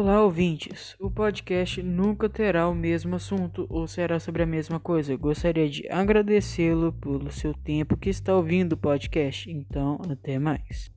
Olá, ouvintes. O podcast nunca terá o mesmo assunto ou será sobre a mesma coisa. Gostaria de agradecê-lo pelo seu tempo que está ouvindo o podcast. Então, até mais.